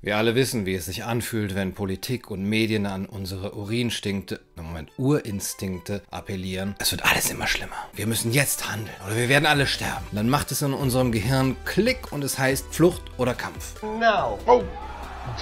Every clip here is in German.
Wir alle wissen, wie es sich anfühlt, wenn Politik und Medien an unsere Urinstinkte, Moment, Urinstinkte appellieren. Es wird alles immer schlimmer. Wir müssen jetzt handeln oder wir werden alle sterben. Dann macht es in unserem Gehirn Klick und es heißt Flucht oder Kampf. No. Oh.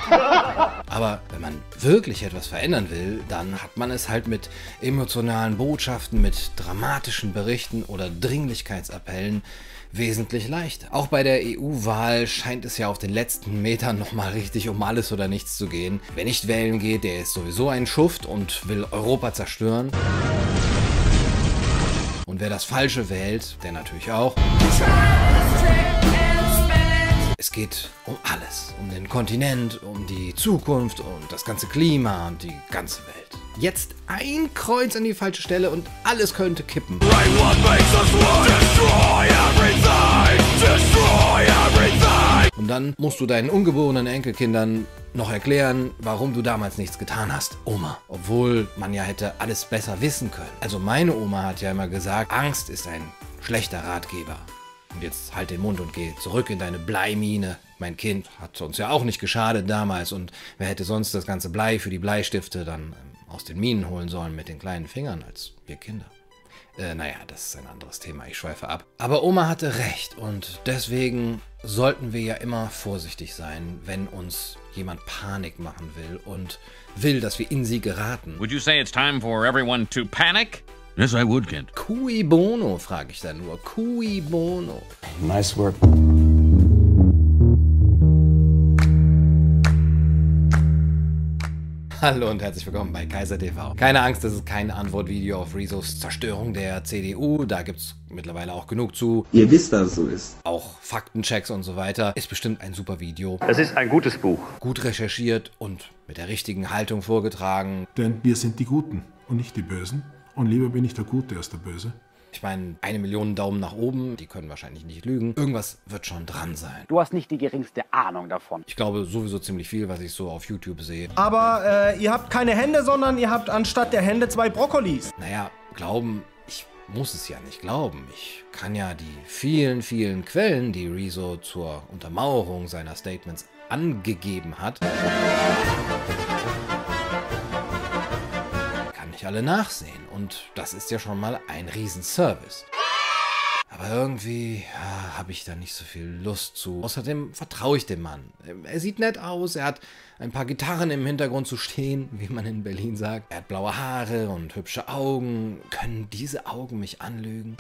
Aber wenn man wirklich etwas verändern will, dann hat man es halt mit emotionalen Botschaften, mit dramatischen Berichten oder Dringlichkeitsappellen wesentlich leichter. Auch bei der EU-Wahl scheint es ja auf den letzten Metern nochmal richtig um alles oder nichts zu gehen. Wer nicht wählen geht, der ist sowieso ein Schuft und will Europa zerstören. Und wer das Falsche wählt, der natürlich auch. Es geht um alles. Um den Kontinent, um die Zukunft, um das ganze Klima und die ganze Welt. Jetzt ein Kreuz an die falsche Stelle und alles könnte kippen. Und dann musst du deinen ungeborenen Enkelkindern noch erklären, warum du damals nichts getan hast, Oma. Obwohl man ja hätte alles besser wissen können. Also meine Oma hat ja immer gesagt, Angst ist ein schlechter Ratgeber. Und jetzt halt den Mund und geh zurück in deine Bleimine. Mein Kind hat uns ja auch nicht geschadet damals. Und wer hätte sonst das ganze Blei für die Bleistifte dann ähm, aus den Minen holen sollen mit den kleinen Fingern als wir Kinder? Äh, naja, das ist ein anderes Thema, ich schweife ab. Aber Oma hatte recht und deswegen sollten wir ja immer vorsichtig sein, wenn uns jemand Panik machen will und will, dass wir in sie geraten. Would you say it's time for everyone to panic? Yes, I would, Kent. Cui bono, frage ich dann nur. Cui bono. Nice work. Hallo und herzlich willkommen bei Kaiser TV. Keine Angst, das ist kein Antwortvideo auf Rezos Zerstörung der CDU. Da gibt es mittlerweile auch genug zu. Ihr wisst, dass es so ist. Auch Faktenchecks und so weiter. Ist bestimmt ein super Video. Es ist ein gutes Buch. Gut recherchiert und mit der richtigen Haltung vorgetragen. Denn wir sind die Guten und nicht die Bösen. Und lieber bin ich der Gute als der Böse. Ich meine, eine Million Daumen nach oben, die können wahrscheinlich nicht lügen. Irgendwas wird schon dran sein. Du hast nicht die geringste Ahnung davon. Ich glaube sowieso ziemlich viel, was ich so auf YouTube sehe. Aber äh, ihr habt keine Hände, sondern ihr habt anstatt der Hände zwei Brokkolis. Naja, glauben, ich muss es ja nicht glauben. Ich kann ja die vielen, vielen Quellen, die Rezo zur Untermauerung seiner Statements angegeben hat, ich alle nachsehen. Und das ist ja schon mal ein Riesenservice. Aber irgendwie ja, habe ich da nicht so viel Lust zu. Außerdem vertraue ich dem Mann. Er sieht nett aus, er hat ein paar Gitarren im Hintergrund zu stehen, wie man in Berlin sagt. Er hat blaue Haare und hübsche Augen. Können diese Augen mich anlügen?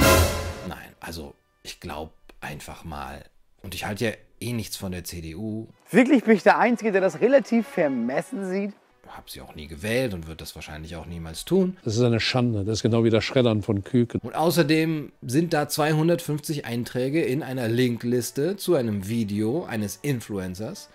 Nein, also ich glaube einfach mal. Und ich halte ja eh nichts von der CDU. Wirklich bin ich der Einzige, der das relativ vermessen sieht? Habe sie auch nie gewählt und wird das wahrscheinlich auch niemals tun. Das ist eine Schande. Das ist genau wie das Schreddern von Küken. Und außerdem sind da 250 Einträge in einer Linkliste zu einem Video eines Influencers.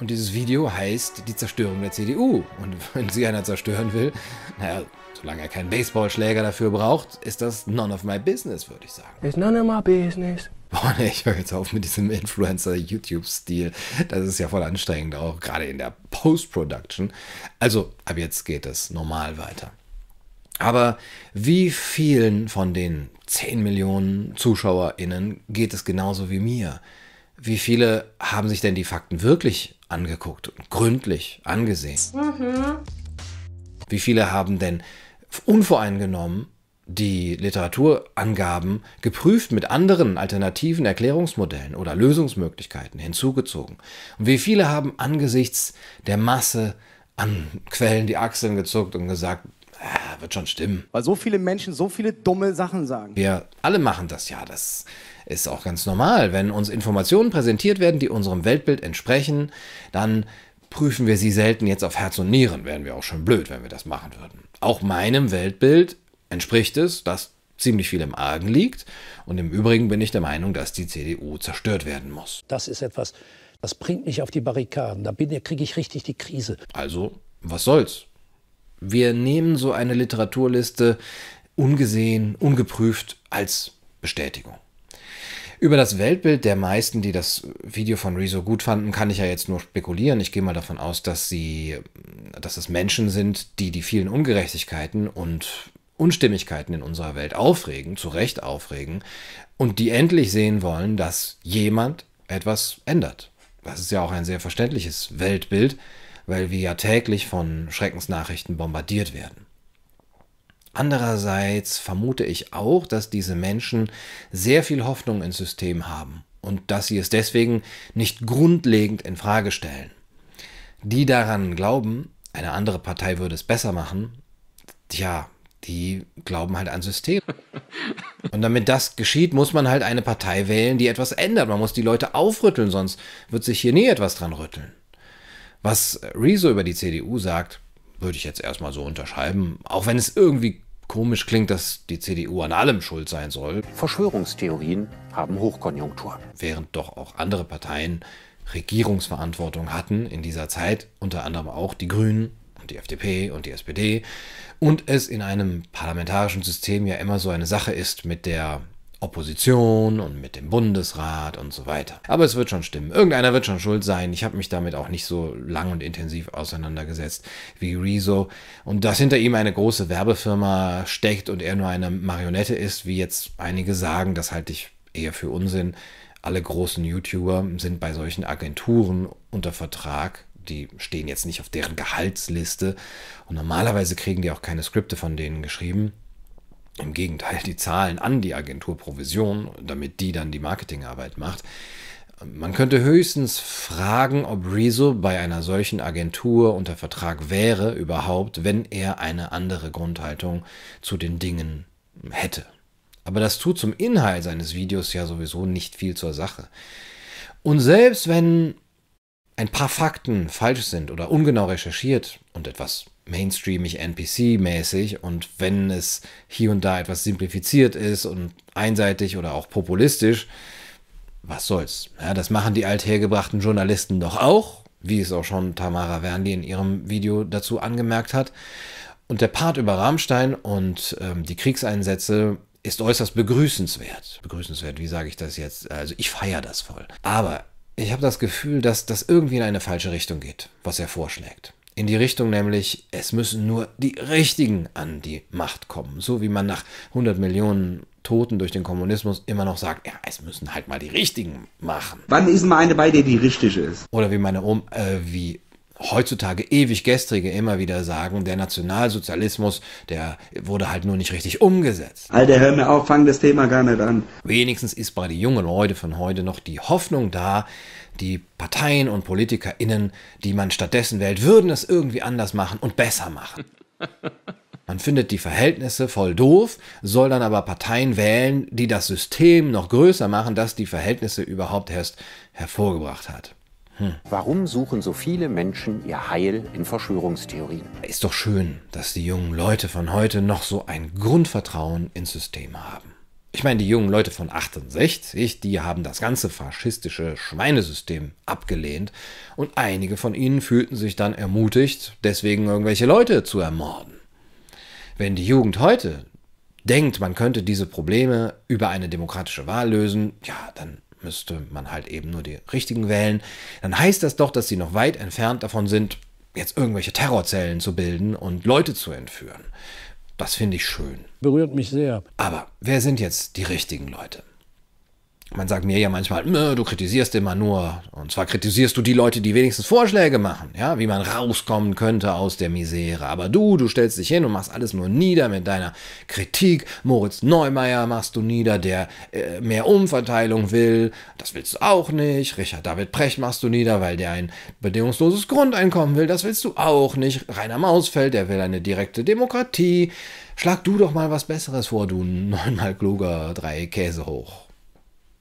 Und dieses Video heißt die Zerstörung der CDU. Und wenn sie einer zerstören will, naja, solange er keinen Baseballschläger dafür braucht, ist das none of my business, würde ich sagen. It's none of my business. Boah, nee, ich höre jetzt auf mit diesem Influencer-YouTube-Stil. Das ist ja voll anstrengend, auch gerade in der Post-Production. Also, ab jetzt geht es normal weiter. Aber wie vielen von den 10 Millionen ZuschauerInnen geht es genauso wie mir? Wie viele haben sich denn die Fakten wirklich angeguckt und gründlich angesehen? Wie viele haben denn unvoreingenommen die Literaturangaben geprüft mit anderen alternativen Erklärungsmodellen oder Lösungsmöglichkeiten hinzugezogen? Und wie viele haben angesichts der Masse an Quellen die Achseln gezuckt und gesagt, ah, wird schon stimmen. Weil so viele Menschen so viele dumme Sachen sagen. Wir alle machen das ja. Das ist auch ganz normal. Wenn uns Informationen präsentiert werden, die unserem Weltbild entsprechen, dann prüfen wir sie selten jetzt auf Herz und Nieren. Wären wir auch schon blöd, wenn wir das machen würden. Auch meinem Weltbild entspricht es, dass ziemlich viel im Argen liegt. Und im Übrigen bin ich der Meinung, dass die CDU zerstört werden muss. Das ist etwas, das bringt mich auf die Barrikaden. Da kriege ich richtig die Krise. Also, was soll's? Wir nehmen so eine Literaturliste ungesehen, ungeprüft als Bestätigung. Über das Weltbild der meisten, die das Video von Rezo gut fanden, kann ich ja jetzt nur spekulieren. Ich gehe mal davon aus, dass sie, dass es Menschen sind, die die vielen Ungerechtigkeiten und Unstimmigkeiten in unserer Welt aufregen, zu Recht aufregen, und die endlich sehen wollen, dass jemand etwas ändert. Das ist ja auch ein sehr verständliches Weltbild, weil wir ja täglich von Schreckensnachrichten bombardiert werden. Andererseits vermute ich auch, dass diese Menschen sehr viel Hoffnung ins System haben und dass sie es deswegen nicht grundlegend in Frage stellen. Die daran glauben, eine andere Partei würde es besser machen, tja, die glauben halt an System. Und damit das geschieht, muss man halt eine Partei wählen, die etwas ändert. Man muss die Leute aufrütteln, sonst wird sich hier nie etwas dran rütteln. Was Rezo über die CDU sagt, würde ich jetzt erstmal so unterschreiben, auch wenn es irgendwie komisch klingt, dass die CDU an allem schuld sein soll. Verschwörungstheorien haben Hochkonjunktur. Während doch auch andere Parteien Regierungsverantwortung hatten in dieser Zeit, unter anderem auch die Grünen und die FDP und die SPD, und es in einem parlamentarischen System ja immer so eine Sache ist mit der Opposition und mit dem Bundesrat und so weiter. Aber es wird schon stimmen. Irgendeiner wird schon schuld sein. Ich habe mich damit auch nicht so lang und intensiv auseinandergesetzt wie Rezo. Und dass hinter ihm eine große Werbefirma steckt und er nur eine Marionette ist, wie jetzt einige sagen, das halte ich eher für Unsinn. Alle großen YouTuber sind bei solchen Agenturen unter Vertrag die stehen jetzt nicht auf deren Gehaltsliste und normalerweise kriegen die auch keine Skripte von denen geschrieben. Im Gegenteil, die zahlen an die Agentur Provision, damit die dann die Marketingarbeit macht. Man könnte höchstens fragen, ob Rezo bei einer solchen Agentur unter Vertrag wäre überhaupt, wenn er eine andere Grundhaltung zu den Dingen hätte. Aber das tut zum Inhalt seines Videos ja sowieso nicht viel zur Sache. Und selbst wenn ein paar Fakten falsch sind oder ungenau recherchiert und etwas mainstreamig NPC-mäßig und wenn es hier und da etwas simplifiziert ist und einseitig oder auch populistisch, was soll's? Ja, das machen die althergebrachten Journalisten doch auch, wie es auch schon Tamara Wernli in ihrem Video dazu angemerkt hat. Und der Part über Rammstein und ähm, die Kriegseinsätze ist äußerst begrüßenswert. Begrüßenswert, wie sage ich das jetzt? Also ich feiere das voll. Aber ich habe das Gefühl, dass das irgendwie in eine falsche Richtung geht, was er vorschlägt. In die Richtung nämlich, es müssen nur die Richtigen an die Macht kommen. So wie man nach 100 Millionen Toten durch den Kommunismus immer noch sagt, ja, es müssen halt mal die Richtigen machen. Wann ist mal eine bei dir, die richtig ist? Oder wie meine Oma, äh, wie heutzutage ewig gestrige immer wieder sagen, der Nationalsozialismus, der wurde halt nur nicht richtig umgesetzt. Alter, hör mir auf, fang das Thema gar nicht an. Wenigstens ist bei den jungen Leuten von heute noch die Hoffnung da, die Parteien und PolitikerInnen, die man stattdessen wählt, würden es irgendwie anders machen und besser machen. Man findet die Verhältnisse voll doof, soll dann aber Parteien wählen, die das System noch größer machen, das die Verhältnisse überhaupt erst hervorgebracht hat. Warum suchen so viele Menschen ihr Heil in Verschwörungstheorien? Ist doch schön, dass die jungen Leute von heute noch so ein Grundvertrauen ins System haben. Ich meine, die jungen Leute von 68, die haben das ganze faschistische Schweinesystem abgelehnt und einige von ihnen fühlten sich dann ermutigt, deswegen irgendwelche Leute zu ermorden. Wenn die Jugend heute denkt, man könnte diese Probleme über eine demokratische Wahl lösen, ja, dann müsste man halt eben nur die richtigen wählen, dann heißt das doch, dass sie noch weit entfernt davon sind, jetzt irgendwelche Terrorzellen zu bilden und Leute zu entführen. Das finde ich schön. Berührt mich sehr. Aber wer sind jetzt die richtigen Leute? Man sagt mir ja manchmal, du kritisierst immer nur. Und zwar kritisierst du die Leute, die wenigstens Vorschläge machen, ja, wie man rauskommen könnte aus der Misere. Aber du, du stellst dich hin und machst alles nur nieder mit deiner Kritik. Moritz Neumeier machst du nieder, der äh, mehr Umverteilung will. Das willst du auch nicht. Richard David Precht machst du nieder, weil der ein bedingungsloses Grundeinkommen will. Das willst du auch nicht. Rainer Mausfeld, der will eine direkte Demokratie. Schlag du doch mal was Besseres vor, du neunmal kluger, drei Käse hoch.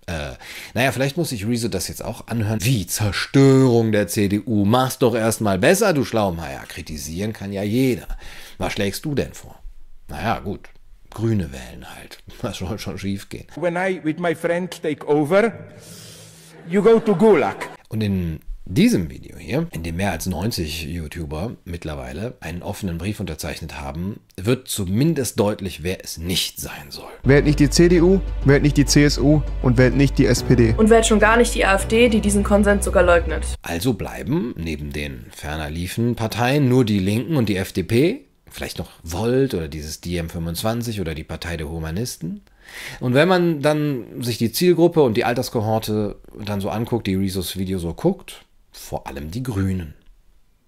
Äh, naja, vielleicht muss sich Rezo das jetzt auch anhören. Wie Zerstörung der CDU. Mach's doch erstmal besser, du Schlaumeier. Kritisieren kann ja jeder. Was schlägst du denn vor? Naja, gut. Grüne wählen halt. Was soll schon schief gehen? When I with my friend take over, you go to Gulag. Und in diesem Video hier, in dem mehr als 90 YouTuber mittlerweile einen offenen Brief unterzeichnet haben, wird zumindest deutlich, wer es nicht sein soll. Wählt nicht die CDU, wählt nicht die CSU und wählt nicht die SPD. Und wählt schon gar nicht die AfD, die diesen Konsens sogar leugnet. Also bleiben neben den ferner liefen Parteien nur die Linken und die FDP, vielleicht noch Volt oder dieses DiEM25 oder die Partei der Humanisten. Und wenn man dann sich die Zielgruppe und die Alterskohorte dann so anguckt, die Rezos Video so guckt, vor allem die Grünen.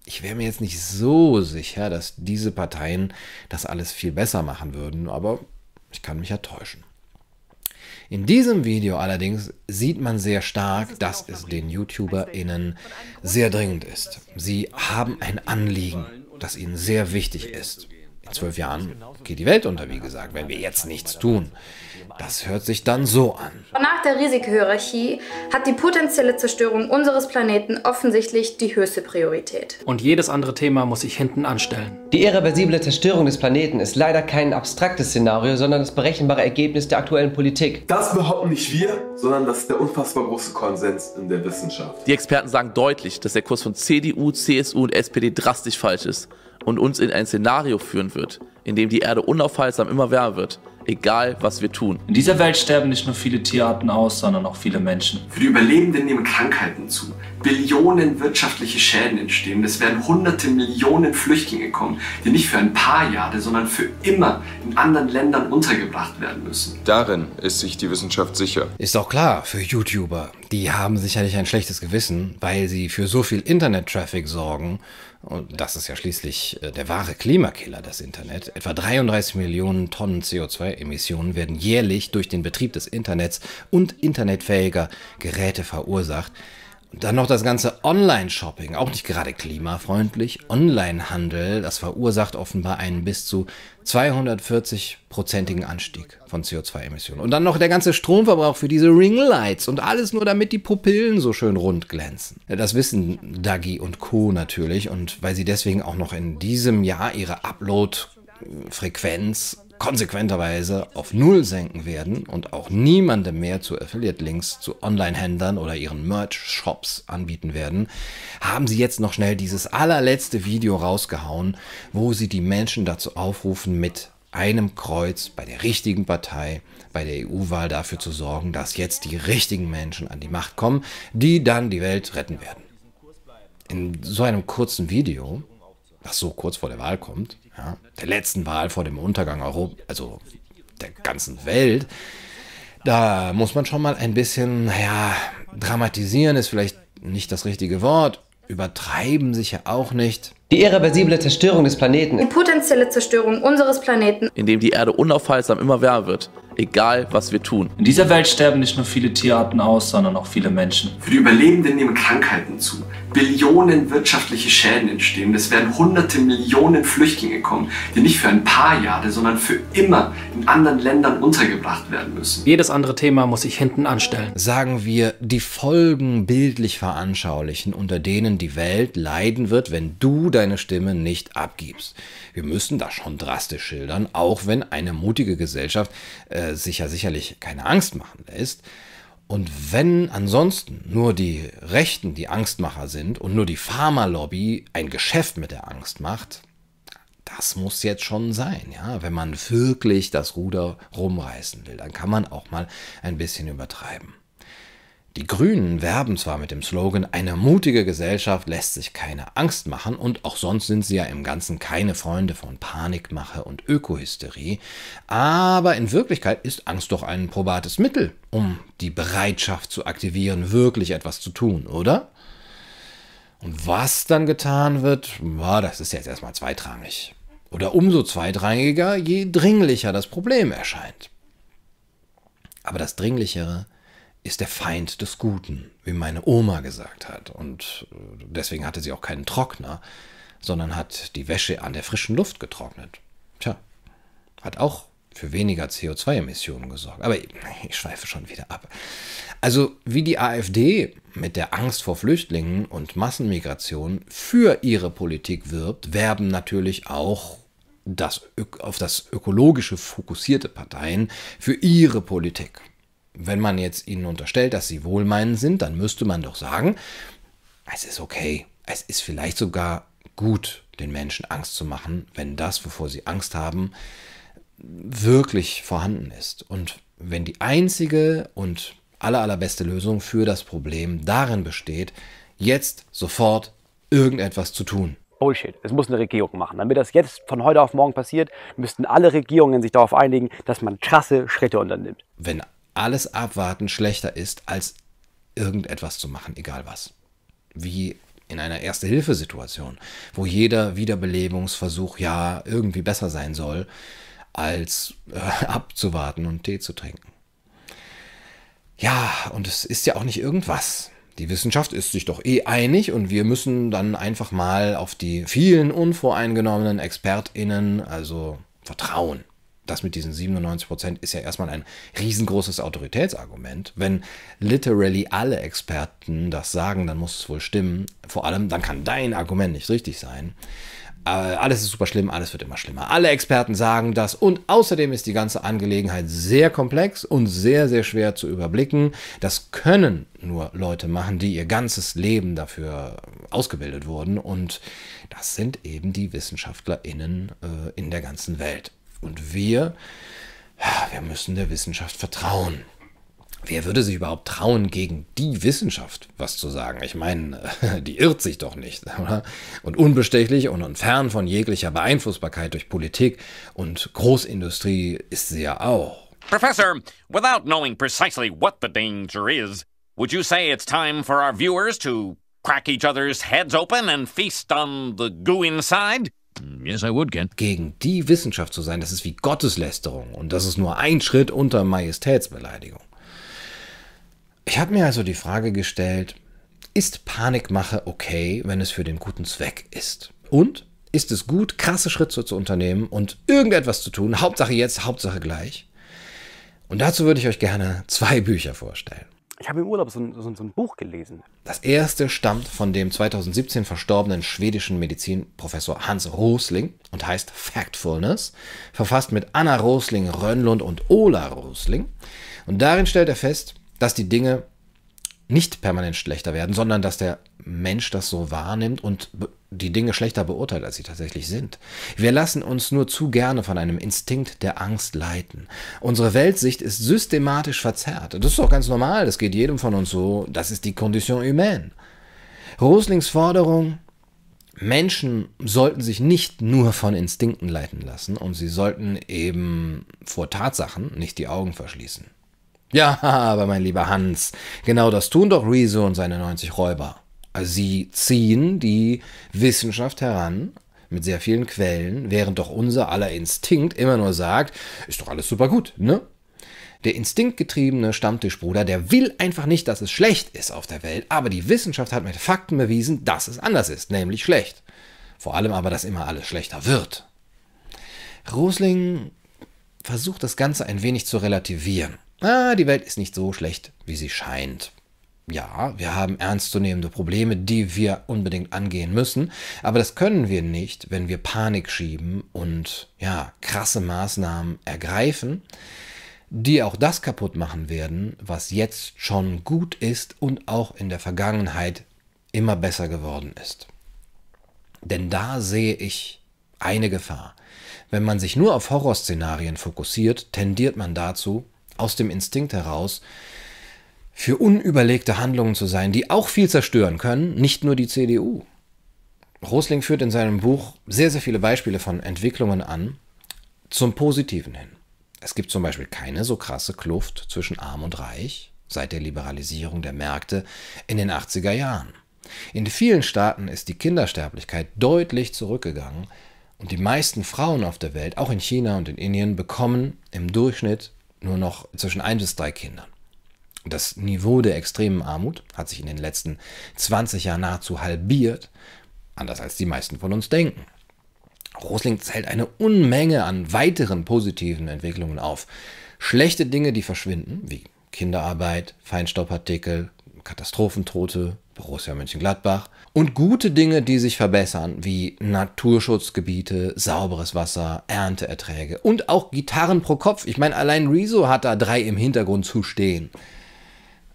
Ich wäre mir jetzt nicht so sicher, dass diese Parteien das alles viel besser machen würden, aber ich kann mich ja täuschen. In diesem Video allerdings sieht man sehr stark, dass es den YouTuberInnen sehr dringend ist. Sie haben ein Anliegen, das ihnen sehr wichtig ist. In zwölf Jahren geht die Welt unter, wie gesagt, wenn wir jetzt nichts tun. Das hört sich dann so an. Nach der Risikohierarchie hat die potenzielle Zerstörung unseres Planeten offensichtlich die höchste Priorität. Und jedes andere Thema muss sich hinten anstellen. Die irreversible Zerstörung des Planeten ist leider kein abstraktes Szenario, sondern das berechenbare Ergebnis der aktuellen Politik. Das behaupten nicht wir, sondern das ist der unfassbar große Konsens in der Wissenschaft. Die Experten sagen deutlich, dass der Kurs von CDU, CSU und SPD drastisch falsch ist und uns in ein Szenario führen wird, in dem die Erde unaufhaltsam immer wärmer wird egal was wir tun. In dieser Welt sterben nicht nur viele Tierarten aus, sondern auch viele Menschen. Für die Überlebenden nehmen Krankheiten zu. Billionen wirtschaftliche Schäden entstehen. Es werden hunderte Millionen Flüchtlinge kommen, die nicht für ein paar Jahre, sondern für immer in anderen Ländern untergebracht werden müssen. Darin ist sich die Wissenschaft sicher. Ist auch klar für YouTuber. Die haben sicherlich ein schlechtes Gewissen, weil sie für so viel Internet-Traffic sorgen und das ist ja schließlich äh, der wahre Klimakiller, das Internet. Etwa 33 Millionen Tonnen CO2-Emissionen werden jährlich durch den Betrieb des Internets und internetfähiger Geräte verursacht. Und dann noch das ganze Online-Shopping, auch nicht gerade klimafreundlich. Online-Handel, das verursacht offenbar einen bis zu 240-prozentigen Anstieg von CO2-Emissionen. Und dann noch der ganze Stromverbrauch für diese Ringlights und alles nur damit die Pupillen so schön rund glänzen. Das wissen Dagi und Co. natürlich und weil sie deswegen auch noch in diesem Jahr ihre Upload-Frequenz konsequenterweise auf Null senken werden und auch niemandem mehr zu Affiliate-Links zu Online-Händlern oder ihren Merch-Shops anbieten werden, haben sie jetzt noch schnell dieses allerletzte Video rausgehauen, wo sie die Menschen dazu aufrufen, mit einem Kreuz bei der richtigen Partei bei der EU-Wahl dafür zu sorgen, dass jetzt die richtigen Menschen an die Macht kommen, die dann die Welt retten werden. In so einem kurzen Video was so kurz vor der Wahl kommt, ja, der letzten Wahl vor dem Untergang Europa, also der ganzen Welt, da muss man schon mal ein bisschen, naja, dramatisieren ist vielleicht nicht das richtige Wort, übertreiben sich ja auch nicht. Die irreversible Zerstörung des Planeten. Die potenzielle Zerstörung unseres Planeten. In dem die Erde unaufhaltsam immer wärmer wird, egal was wir tun. In dieser Welt sterben nicht nur viele Tierarten aus, sondern auch viele Menschen. Für die Überlebenden nehmen Krankheiten zu. Billionen wirtschaftliche Schäden entstehen. Es werden hunderte Millionen Flüchtlinge kommen, die nicht für ein paar Jahre, sondern für immer in anderen Ländern untergebracht werden müssen. Jedes andere Thema muss sich hinten anstellen. Sagen wir, die Folgen bildlich veranschaulichen, unter denen die Welt leiden wird, wenn du deine Stimme nicht abgibst. Wir müssen das schon drastisch schildern, auch wenn eine mutige Gesellschaft äh, sich ja sicherlich keine Angst machen lässt. Und wenn ansonsten nur die Rechten die Angstmacher sind und nur die Pharmalobby ein Geschäft mit der Angst macht, das muss jetzt schon sein, ja. Wenn man wirklich das Ruder rumreißen will, dann kann man auch mal ein bisschen übertreiben. Die Grünen werben zwar mit dem Slogan, eine mutige Gesellschaft lässt sich keine Angst machen und auch sonst sind sie ja im Ganzen keine Freunde von Panikmache und Ökohysterie, aber in Wirklichkeit ist Angst doch ein probates Mittel, um die Bereitschaft zu aktivieren, wirklich etwas zu tun, oder? Und was dann getan wird, ja, das ist jetzt erstmal zweitrangig. Oder umso zweitrangiger, je dringlicher das Problem erscheint. Aber das Dringlichere ist der Feind des Guten, wie meine Oma gesagt hat. Und äh, deswegen hatte sie auch keinen Trockner, sondern hat die Wäsche an der frischen Luft getrocknet. Tja, hat auch für weniger CO2-Emissionen gesorgt. Aber ich schweife schon wieder ab. Also wie die AfD mit der Angst vor Flüchtlingen und Massenmigration für ihre Politik wirbt, werben natürlich auch das, auf das ökologische fokussierte Parteien für ihre Politik wenn man jetzt ihnen unterstellt, dass sie wohlmeinend sind, dann müsste man doch sagen, es ist okay. Es ist vielleicht sogar gut, den Menschen Angst zu machen, wenn das, wovor sie Angst haben, wirklich vorhanden ist. Und wenn die einzige und aller, allerbeste Lösung für das Problem darin besteht, jetzt sofort irgendetwas zu tun. Bullshit. Es muss eine Regierung machen. Damit das jetzt von heute auf morgen passiert, müssten alle Regierungen sich darauf einigen, dass man krasse Schritte unternimmt. Wenn alles abwarten schlechter ist, als irgendetwas zu machen, egal was. Wie in einer Erste-Hilfe-Situation, wo jeder Wiederbelebungsversuch ja irgendwie besser sein soll, als äh, abzuwarten und Tee zu trinken. Ja, und es ist ja auch nicht irgendwas. Die Wissenschaft ist sich doch eh einig und wir müssen dann einfach mal auf die vielen unvoreingenommenen ExpertInnen also vertrauen. Das mit diesen 97 Prozent ist ja erstmal ein riesengroßes Autoritätsargument. Wenn literally alle Experten das sagen, dann muss es wohl stimmen. Vor allem, dann kann dein Argument nicht richtig sein. Äh, alles ist super schlimm, alles wird immer schlimmer. Alle Experten sagen das und außerdem ist die ganze Angelegenheit sehr komplex und sehr, sehr schwer zu überblicken. Das können nur Leute machen, die ihr ganzes Leben dafür ausgebildet wurden und das sind eben die WissenschaftlerInnen äh, in der ganzen Welt. Und wir, wir müssen der Wissenschaft vertrauen. Wer würde sich überhaupt trauen, gegen die Wissenschaft was zu sagen? Ich meine, die irrt sich doch nicht, oder? Und unbestechlich und fern von jeglicher Beeinflussbarkeit durch Politik und Großindustrie ist sie ja auch. Professor, without knowing precisely what the danger is, would you say it's time for our viewers to crack each other's heads open and feast on the goo inside? Yes, I would, Ken. Gegen die Wissenschaft zu sein, das ist wie Gotteslästerung und das ist nur ein Schritt unter Majestätsbeleidigung. Ich habe mir also die Frage gestellt, ist Panikmache okay, wenn es für den guten Zweck ist? Und ist es gut, krasse Schritte zu unternehmen und irgendetwas zu tun? Hauptsache jetzt, Hauptsache gleich. Und dazu würde ich euch gerne zwei Bücher vorstellen. Ich habe im Urlaub so ein, so, so ein, Buch gelesen. Das erste stammt von dem 2017 verstorbenen schwedischen Medizinprofessor Hans Rosling und heißt Factfulness, verfasst mit Anna Rosling Rönnlund und Ola Rosling. Und darin stellt er fest, dass die Dinge nicht permanent schlechter werden, sondern dass der Mensch das so wahrnimmt und die Dinge schlechter beurteilt, als sie tatsächlich sind. Wir lassen uns nur zu gerne von einem Instinkt der Angst leiten. Unsere Weltsicht ist systematisch verzerrt. Das ist doch ganz normal, das geht jedem von uns so. Das ist die Condition humaine. Roslings Forderung, Menschen sollten sich nicht nur von Instinkten leiten lassen und sie sollten eben vor Tatsachen nicht die Augen verschließen. Ja, aber mein lieber Hans, genau das tun doch Rezo und seine 90 Räuber. Also sie ziehen die Wissenschaft heran mit sehr vielen Quellen, während doch unser aller Instinkt immer nur sagt, ist doch alles super gut, ne? Der instinktgetriebene Stammtischbruder, der will einfach nicht, dass es schlecht ist auf der Welt, aber die Wissenschaft hat mit Fakten bewiesen, dass es anders ist, nämlich schlecht. Vor allem aber, dass immer alles schlechter wird. Rosling versucht das Ganze ein wenig zu relativieren ah, die Welt ist nicht so schlecht, wie sie scheint. Ja, wir haben ernstzunehmende Probleme, die wir unbedingt angehen müssen, aber das können wir nicht, wenn wir Panik schieben und ja, krasse Maßnahmen ergreifen, die auch das kaputt machen werden, was jetzt schon gut ist und auch in der Vergangenheit immer besser geworden ist. Denn da sehe ich eine Gefahr. Wenn man sich nur auf Horrorszenarien fokussiert, tendiert man dazu, aus dem Instinkt heraus, für unüberlegte Handlungen zu sein, die auch viel zerstören können, nicht nur die CDU. Rosling führt in seinem Buch sehr, sehr viele Beispiele von Entwicklungen an, zum Positiven hin. Es gibt zum Beispiel keine so krasse Kluft zwischen Arm und Reich seit der Liberalisierung der Märkte in den 80er Jahren. In vielen Staaten ist die Kindersterblichkeit deutlich zurückgegangen und die meisten Frauen auf der Welt, auch in China und in Indien, bekommen im Durchschnitt nur noch zwischen ein bis drei Kindern. Das Niveau der extremen Armut hat sich in den letzten 20 Jahren nahezu halbiert, anders als die meisten von uns denken. Rosling zählt eine Unmenge an weiteren positiven Entwicklungen auf. Schlechte Dinge, die verschwinden, wie Kinderarbeit, Feinstaubpartikel, Katastrophentote, Borussia Mönchengladbach. Und gute Dinge, die sich verbessern, wie Naturschutzgebiete, sauberes Wasser, Ernteerträge und auch Gitarren pro Kopf. Ich meine, allein Rezo hat da drei im Hintergrund zu stehen.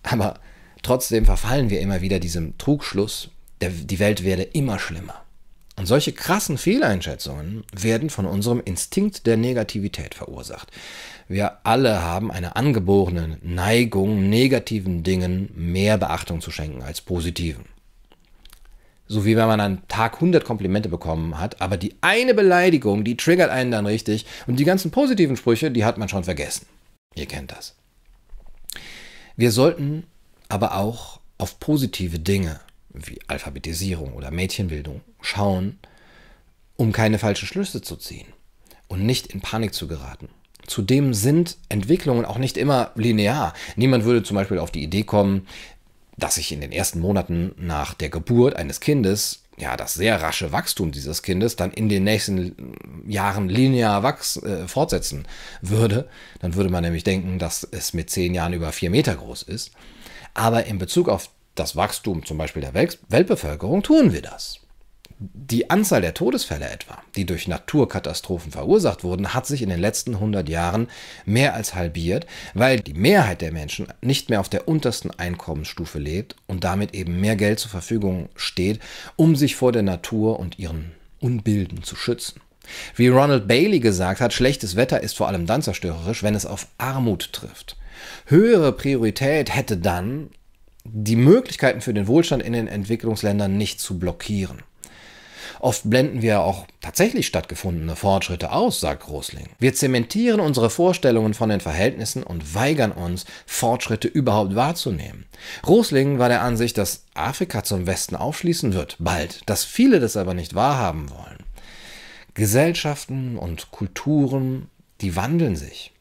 Aber trotzdem verfallen wir immer wieder diesem Trugschluss, der, die Welt werde immer schlimmer. Und solche krassen Fehleinschätzungen werden von unserem Instinkt der Negativität verursacht. Wir alle haben eine angeborene Neigung, negativen Dingen mehr Beachtung zu schenken als positiven. So wie wenn man am Tag 100 Komplimente bekommen hat, aber die eine Beleidigung, die triggert einen dann richtig und die ganzen positiven Sprüche, die hat man schon vergessen. Ihr kennt das. Wir sollten aber auch auf positive Dinge wie Alphabetisierung oder Mädchenbildung schauen, um keine falschen Schlüsse zu ziehen und nicht in Panik zu geraten. Zudem sind Entwicklungen auch nicht immer linear. Niemand würde zum Beispiel auf die Idee kommen, dass sich in den ersten Monaten nach der Geburt eines Kindes ja das sehr rasche Wachstum dieses Kindes dann in den nächsten Jahren linear wachs, äh, fortsetzen würde. Dann würde man nämlich denken, dass es mit zehn Jahren über vier Meter groß ist. Aber in Bezug auf das Wachstum zum Beispiel der Welt Weltbevölkerung tun wir das. Die Anzahl der Todesfälle etwa, die durch Naturkatastrophen verursacht wurden, hat sich in den letzten 100 Jahren mehr als halbiert, weil die Mehrheit der Menschen nicht mehr auf der untersten Einkommensstufe lebt und damit eben mehr Geld zur Verfügung steht, um sich vor der Natur und ihren Unbilden zu schützen. Wie Ronald Bailey gesagt hat, schlechtes Wetter ist vor allem dann zerstörerisch, wenn es auf Armut trifft. Höhere Priorität hätte dann, die Möglichkeiten für den Wohlstand in den Entwicklungsländern nicht zu blockieren. Oft blenden wir auch tatsächlich stattgefundene Fortschritte aus, sagt Rosling. Wir zementieren unsere Vorstellungen von den Verhältnissen und weigern uns, Fortschritte überhaupt wahrzunehmen. Rosling war der Ansicht, dass Afrika zum Westen aufschließen wird, bald, dass viele das aber nicht wahrhaben wollen. Gesellschaften und Kulturen, die wandeln sich.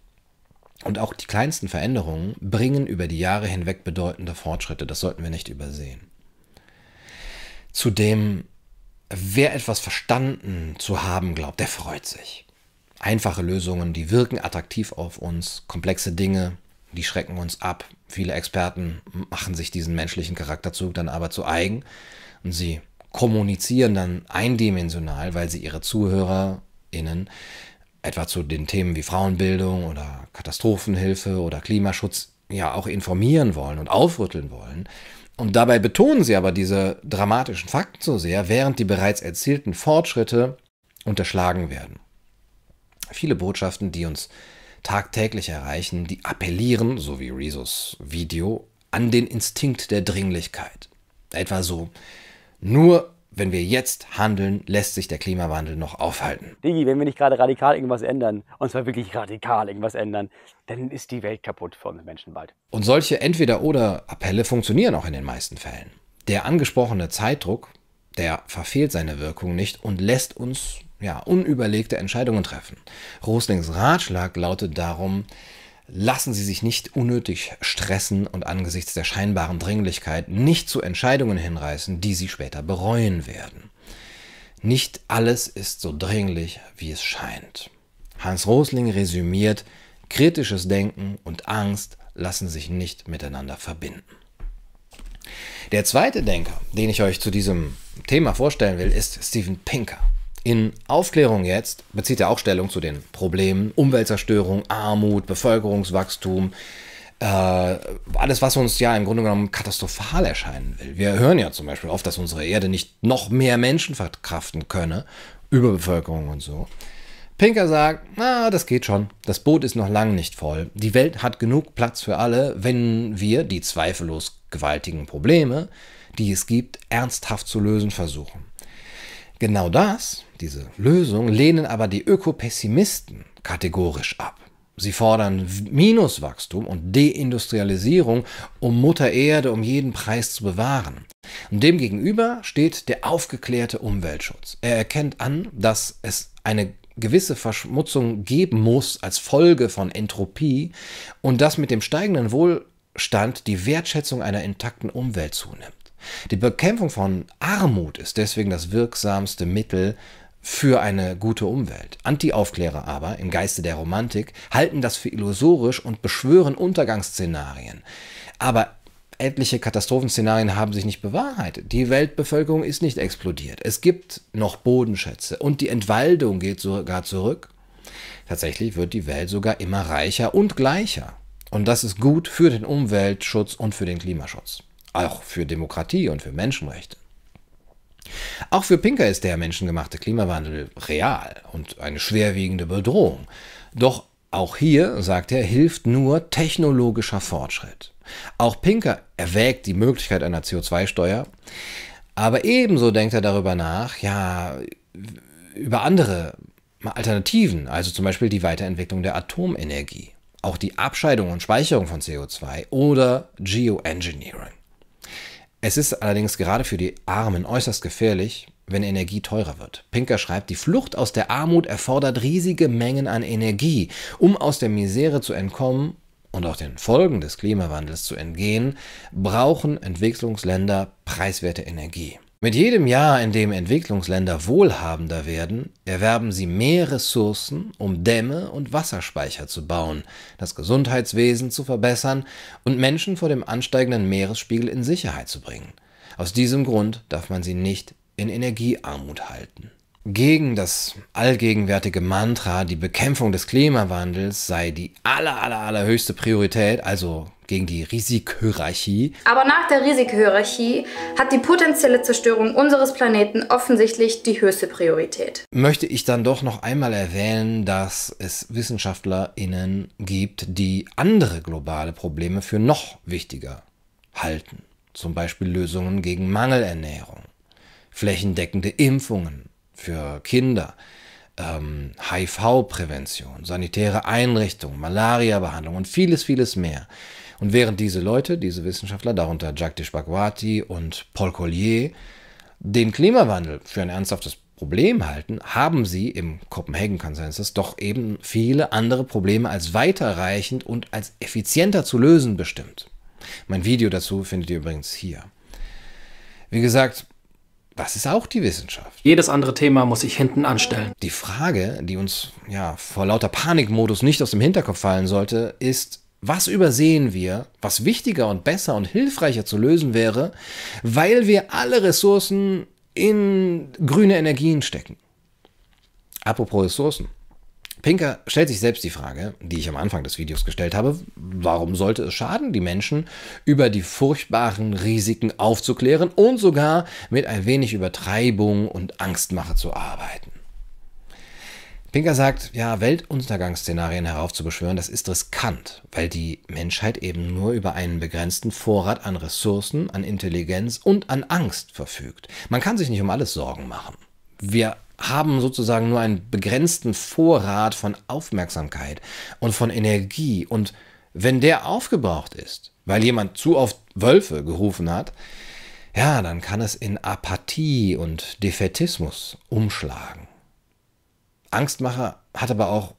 Und auch die kleinsten Veränderungen bringen über die Jahre hinweg bedeutende Fortschritte. Das sollten wir nicht übersehen. Zudem Wer etwas verstanden zu haben glaubt, der freut sich. Einfache Lösungen, die wirken attraktiv auf uns, komplexe Dinge, die schrecken uns ab. Viele Experten machen sich diesen menschlichen Charakterzug dann aber zu eigen und sie kommunizieren dann eindimensional, weil sie ihre ZuhörerInnen etwa zu den Themen wie Frauenbildung oder Katastrophenhilfe oder Klimaschutz ja auch informieren wollen und aufrütteln wollen. Und dabei betonen sie aber diese dramatischen Fakten so sehr, während die bereits erzielten Fortschritte unterschlagen werden. Viele Botschaften, die uns tagtäglich erreichen, die appellieren, so wie Rezos Video, an den Instinkt der Dringlichkeit. Etwa so, nur wenn wir jetzt handeln, lässt sich der Klimawandel noch aufhalten. Digi, wenn wir nicht gerade radikal irgendwas ändern, und zwar wirklich radikal irgendwas ändern, dann ist die Welt kaputt für uns Menschen bald. Und solche Entweder-oder-Appelle funktionieren auch in den meisten Fällen. Der angesprochene Zeitdruck, der verfehlt seine Wirkung nicht und lässt uns ja, unüberlegte Entscheidungen treffen. Roslings Ratschlag lautet darum, Lassen Sie sich nicht unnötig stressen und angesichts der scheinbaren Dringlichkeit nicht zu Entscheidungen hinreißen, die Sie später bereuen werden. Nicht alles ist so dringlich, wie es scheint. Hans Rosling resümiert, kritisches Denken und Angst lassen sich nicht miteinander verbinden. Der zweite Denker, den ich euch zu diesem Thema vorstellen will, ist Steven Pinker. In Aufklärung jetzt bezieht er auch Stellung zu den Problemen Umweltzerstörung, Armut, Bevölkerungswachstum, äh, alles, was uns ja im Grunde genommen katastrophal erscheinen will. Wir hören ja zum Beispiel oft, dass unsere Erde nicht noch mehr Menschen verkraften könne, Überbevölkerung und so. Pinker sagt, na, das geht schon. Das Boot ist noch lang nicht voll. Die Welt hat genug Platz für alle, wenn wir die zweifellos gewaltigen Probleme, die es gibt, ernsthaft zu lösen versuchen. Genau das, diese Lösung, lehnen aber die Ökopessimisten kategorisch ab. Sie fordern Minuswachstum und Deindustrialisierung, um Mutter Erde um jeden Preis zu bewahren. Und demgegenüber steht der aufgeklärte Umweltschutz. Er erkennt an, dass es eine gewisse Verschmutzung geben muss als Folge von Entropie und dass mit dem steigenden Wohlstand die Wertschätzung einer intakten Umwelt zunimmt. Die Bekämpfung von Armut ist deswegen das wirksamste Mittel für eine gute Umwelt. Anti-Aufklärer aber, im Geiste der Romantik, halten das für illusorisch und beschwören Untergangsszenarien. Aber etliche Katastrophenszenarien haben sich nicht bewahrheitet. Die Weltbevölkerung ist nicht explodiert. Es gibt noch Bodenschätze und die Entwaldung geht sogar zurück. Tatsächlich wird die Welt sogar immer reicher und gleicher. Und das ist gut für den Umweltschutz und für den Klimaschutz auch für Demokratie und für Menschenrechte. Auch für Pinker ist der menschengemachte Klimawandel real und eine schwerwiegende Bedrohung. Doch auch hier, sagt er, hilft nur technologischer Fortschritt. Auch Pinker erwägt die Möglichkeit einer CO2-Steuer, Aber ebenso denkt er darüber nach, ja, über andere Alternativen, also zum Beispiel die Weiterentwicklung der Atomenergie, auch die Abscheidung und Speicherung von CO2 oder Geoengineering. Es ist allerdings gerade für die Armen äußerst gefährlich, wenn Energie teurer wird. Pinker schreibt, die Flucht aus der Armut erfordert riesige Mengen an Energie. Um aus der Misere zu entkommen und auch den Folgen des Klimawandels zu entgehen, brauchen Entwicklungsländer preiswerte Energie. Mit jedem Jahr, in dem Entwicklungsländer wohlhabender werden, erwerben sie mehr Ressourcen, um Dämme und Wasserspeicher zu bauen, das Gesundheitswesen zu verbessern und Menschen vor dem ansteigenden Meeresspiegel in Sicherheit zu bringen. Aus diesem Grund darf man sie nicht in Energiearmut halten. Gegen das allgegenwärtige Mantra, die Bekämpfung des Klimawandels sei die aller, aller, allerhöchste Priorität, also gegen die Risikohierarchie. Aber nach der Risikohierarchie hat die potenzielle Zerstörung unseres Planeten offensichtlich die höchste Priorität. Möchte ich dann doch noch einmal erwähnen, dass es WissenschaftlerInnen gibt, die andere globale Probleme für noch wichtiger halten. Zum Beispiel Lösungen gegen Mangelernährung, flächendeckende Impfungen für Kinder, ähm, HIV-Prävention, sanitäre Einrichtungen, Malaria-Behandlung und vieles, vieles mehr. Und während diese Leute, diese Wissenschaftler, darunter Jagdish Bhagwati und Paul Collier, den Klimawandel für ein ernsthaftes Problem halten, haben sie im Copenhagen-Konsensus doch eben viele andere Probleme als weiterreichend und als effizienter zu lösen bestimmt. Mein Video dazu findet ihr übrigens hier. Wie gesagt, das ist auch die Wissenschaft. Jedes andere Thema muss ich hinten anstellen. Die Frage, die uns ja vor lauter Panikmodus nicht aus dem Hinterkopf fallen sollte, ist, was übersehen wir, was wichtiger und besser und hilfreicher zu lösen wäre, weil wir alle Ressourcen in grüne Energien stecken? Apropos Ressourcen. Pinker stellt sich selbst die Frage, die ich am Anfang des Videos gestellt habe, warum sollte es schaden, die Menschen über die furchtbaren Risiken aufzuklären und sogar mit ein wenig Übertreibung und Angstmache zu arbeiten? Pinker sagt, ja, Weltuntergangsszenarien heraufzubeschwören, das ist riskant, weil die Menschheit eben nur über einen begrenzten Vorrat an Ressourcen, an Intelligenz und an Angst verfügt. Man kann sich nicht um alles Sorgen machen. Wir haben sozusagen nur einen begrenzten Vorrat von Aufmerksamkeit und von Energie. Und wenn der aufgebraucht ist, weil jemand zu oft Wölfe gerufen hat, ja, dann kann es in Apathie und Defetismus umschlagen. Angstmacher hat aber auch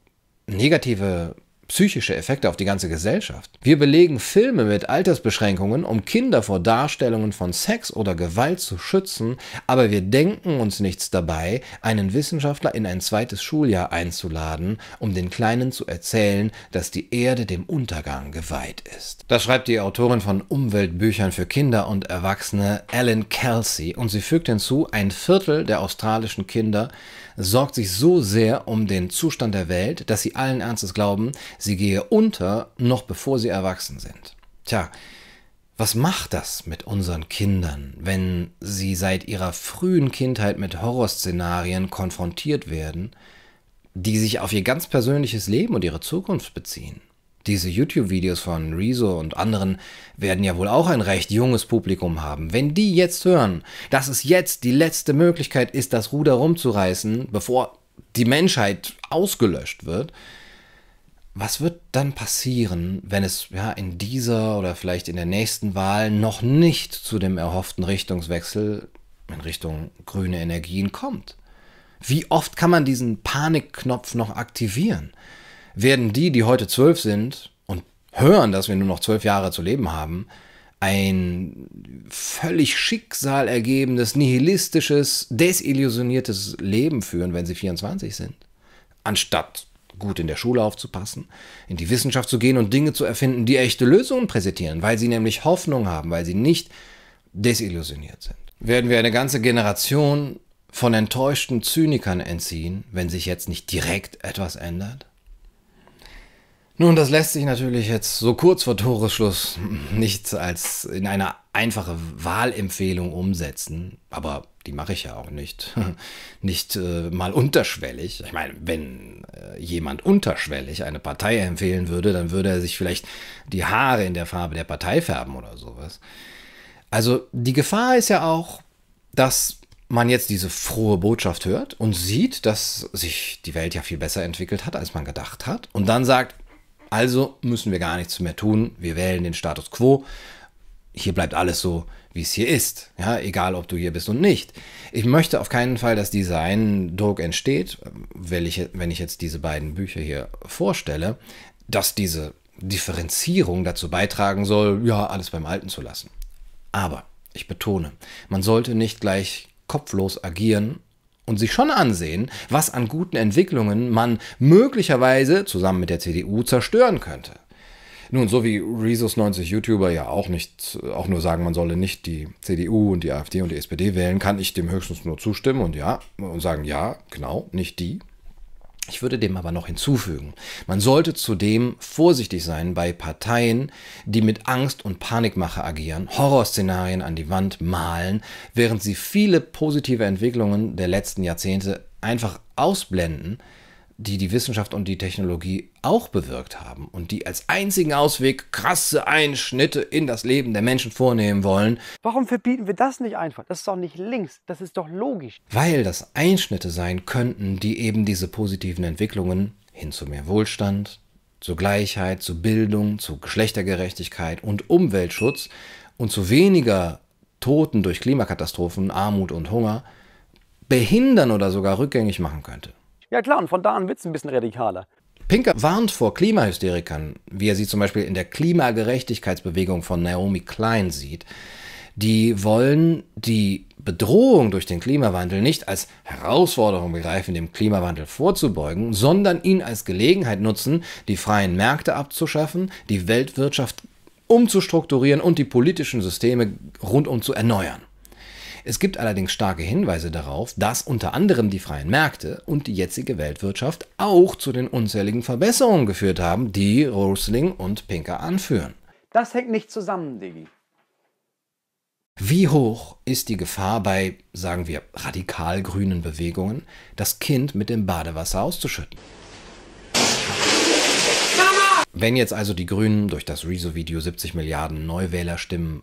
negative psychische Effekte auf die ganze Gesellschaft. Wir belegen Filme mit Altersbeschränkungen, um Kinder vor Darstellungen von Sex oder Gewalt zu schützen, aber wir denken uns nichts dabei, einen Wissenschaftler in ein zweites Schuljahr einzuladen, um den Kleinen zu erzählen, dass die Erde dem Untergang geweiht ist. Das schreibt die Autorin von Umweltbüchern für Kinder und Erwachsene Ellen Kelsey und sie fügt hinzu, ein Viertel der australischen Kinder sorgt sich so sehr um den Zustand der Welt, dass sie allen Ernstes glauben, sie gehe unter, noch bevor sie erwachsen sind. Tja, was macht das mit unseren Kindern, wenn sie seit ihrer frühen Kindheit mit Horrorszenarien konfrontiert werden, die sich auf ihr ganz persönliches Leben und ihre Zukunft beziehen? Diese YouTube-Videos von Rezo und anderen werden ja wohl auch ein recht junges Publikum haben. Wenn die jetzt hören, dass es jetzt die letzte Möglichkeit ist, das Ruder rumzureißen, bevor die Menschheit ausgelöscht wird, was wird dann passieren, wenn es ja in dieser oder vielleicht in der nächsten Wahl noch nicht zu dem erhofften Richtungswechsel in Richtung grüne Energien kommt? Wie oft kann man diesen Panikknopf noch aktivieren? Werden die, die heute zwölf sind und hören, dass wir nur noch zwölf Jahre zu leben haben, ein völlig schicksalergebendes, nihilistisches, desillusioniertes Leben führen, wenn sie 24 sind. Anstatt gut in der Schule aufzupassen, in die Wissenschaft zu gehen und Dinge zu erfinden, die echte Lösungen präsentieren, weil sie nämlich Hoffnung haben, weil sie nicht desillusioniert sind. Werden wir eine ganze Generation von enttäuschten Zynikern entziehen, wenn sich jetzt nicht direkt etwas ändert? Nun, das lässt sich natürlich jetzt so kurz vor Toresschluss nicht als in eine einfache Wahlempfehlung umsetzen, aber die mache ich ja auch nicht. nicht äh, mal unterschwellig. Ich meine, wenn äh, jemand unterschwellig eine Partei empfehlen würde, dann würde er sich vielleicht die Haare in der Farbe der Partei färben oder sowas. Also die Gefahr ist ja auch, dass man jetzt diese frohe Botschaft hört und sieht, dass sich die Welt ja viel besser entwickelt hat, als man gedacht hat. Und dann sagt, also müssen wir gar nichts mehr tun. Wir wählen den Status quo. Hier bleibt alles so, wie es hier ist. Ja, egal, ob du hier bist und nicht. Ich möchte auf keinen Fall, dass dieser Eindruck entsteht, wenn ich, wenn ich jetzt diese beiden Bücher hier vorstelle, dass diese Differenzierung dazu beitragen soll, ja, alles beim Alten zu lassen. Aber ich betone, man sollte nicht gleich kopflos agieren und sich schon ansehen, was an guten Entwicklungen man möglicherweise zusammen mit der CDU zerstören könnte. Nun, so wie Rezus 90 YouTuber ja auch nicht, auch nur sagen, man solle nicht die CDU und die AfD und die SPD wählen, kann ich dem höchstens nur zustimmen und ja, und sagen, ja, genau, nicht die. Ich würde dem aber noch hinzufügen, man sollte zudem vorsichtig sein bei Parteien, die mit Angst und Panikmache agieren, Horrorszenarien an die Wand malen, während sie viele positive Entwicklungen der letzten Jahrzehnte einfach ausblenden, die die Wissenschaft und die Technologie auch bewirkt haben und die als einzigen Ausweg krasse Einschnitte in das Leben der Menschen vornehmen wollen. Warum verbieten wir das nicht einfach? Das ist doch nicht links, das ist doch logisch. Weil das Einschnitte sein könnten, die eben diese positiven Entwicklungen hin zu mehr Wohlstand, zu Gleichheit, zu Bildung, zu Geschlechtergerechtigkeit und Umweltschutz und zu weniger Toten durch Klimakatastrophen, Armut und Hunger behindern oder sogar rückgängig machen könnte. Ja klar, und von da an wird es ein bisschen radikaler. Pinker warnt vor Klimahysterikern, wie er sie zum Beispiel in der Klimagerechtigkeitsbewegung von Naomi Klein sieht. Die wollen die Bedrohung durch den Klimawandel nicht als Herausforderung begreifen, dem Klimawandel vorzubeugen, sondern ihn als Gelegenheit nutzen, die freien Märkte abzuschaffen, die Weltwirtschaft umzustrukturieren und die politischen Systeme rundum zu erneuern. Es gibt allerdings starke Hinweise darauf, dass unter anderem die freien Märkte und die jetzige Weltwirtschaft auch zu den unzähligen Verbesserungen geführt haben, die Rosling und Pinker anführen. Das hängt nicht zusammen, Diggi. Wie hoch ist die Gefahr bei, sagen wir, radikal grünen Bewegungen, das Kind mit dem Badewasser auszuschütten? Wenn jetzt also die Grünen durch das Rezo-Video 70 Milliarden Neuwählerstimmen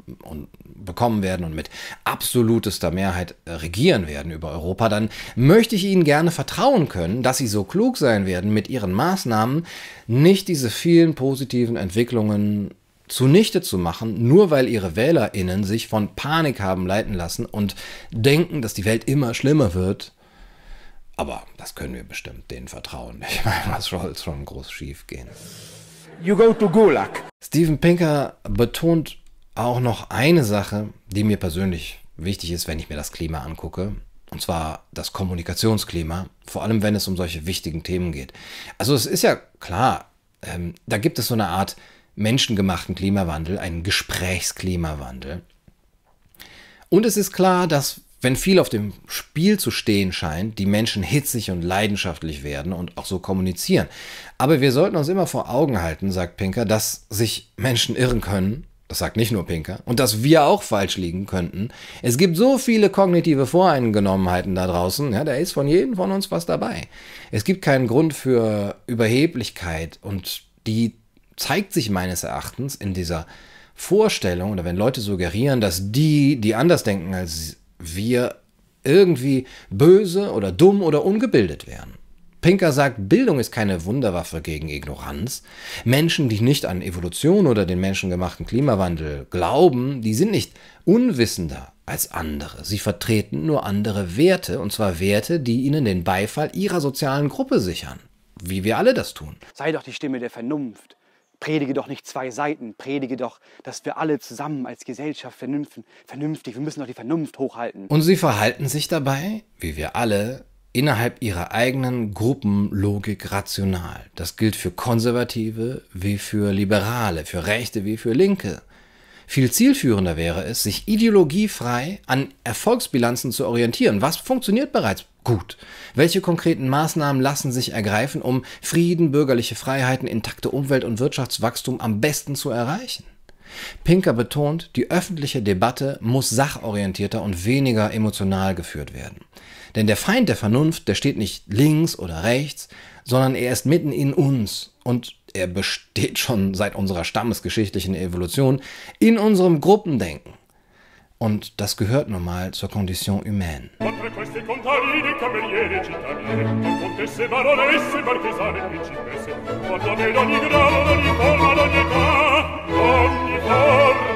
bekommen werden und mit absolutester Mehrheit regieren werden über Europa, dann möchte ich Ihnen gerne vertrauen können, dass Sie so klug sein werden, mit Ihren Maßnahmen nicht diese vielen positiven Entwicklungen zunichte zu machen, nur weil ihre WählerInnen sich von Panik haben leiten lassen und denken, dass die Welt immer schlimmer wird. Aber das können wir bestimmt denen vertrauen. Ich meine, was soll schon groß schief gehen? You go to Gulag. Steven Pinker betont auch noch eine Sache, die mir persönlich wichtig ist, wenn ich mir das Klima angucke. Und zwar das Kommunikationsklima, vor allem wenn es um solche wichtigen Themen geht. Also es ist ja klar, ähm, da gibt es so eine Art menschengemachten Klimawandel, einen Gesprächsklimawandel. Und es ist klar, dass wenn viel auf dem Spiel zu stehen scheint, die Menschen hitzig und leidenschaftlich werden und auch so kommunizieren. Aber wir sollten uns immer vor Augen halten, sagt Pinker, dass sich Menschen irren können. Das sagt nicht nur Pinker. Und dass wir auch falsch liegen könnten. Es gibt so viele kognitive Voreingenommenheiten da draußen. Ja, da ist von jedem von uns was dabei. Es gibt keinen Grund für Überheblichkeit. Und die zeigt sich meines Erachtens in dieser Vorstellung oder wenn Leute suggerieren, dass die, die anders denken als wir irgendwie böse oder dumm oder ungebildet wären. Pinker sagt, Bildung ist keine Wunderwaffe gegen Ignoranz. Menschen, die nicht an Evolution oder den menschengemachten Klimawandel glauben, die sind nicht unwissender als andere. Sie vertreten nur andere Werte, und zwar Werte, die ihnen den Beifall ihrer sozialen Gruppe sichern. Wie wir alle das tun. Sei doch die Stimme der Vernunft. Predige doch nicht zwei Seiten, predige doch, dass wir alle zusammen als Gesellschaft vernünftig, wir müssen doch die Vernunft hochhalten. Und sie verhalten sich dabei, wie wir alle, innerhalb ihrer eigenen Gruppenlogik rational. Das gilt für Konservative wie für Liberale, für Rechte wie für Linke. Viel zielführender wäre es, sich ideologiefrei an Erfolgsbilanzen zu orientieren. Was funktioniert bereits gut? Welche konkreten Maßnahmen lassen sich ergreifen, um Frieden, bürgerliche Freiheiten, intakte Umwelt und Wirtschaftswachstum am besten zu erreichen? Pinker betont, die öffentliche Debatte muss sachorientierter und weniger emotional geführt werden. Denn der Feind der Vernunft, der steht nicht links oder rechts, sondern er ist mitten in uns und er besteht schon seit unserer stammesgeschichtlichen Evolution in unserem Gruppendenken. Und das gehört nun mal zur Condition humaine. Età, ogni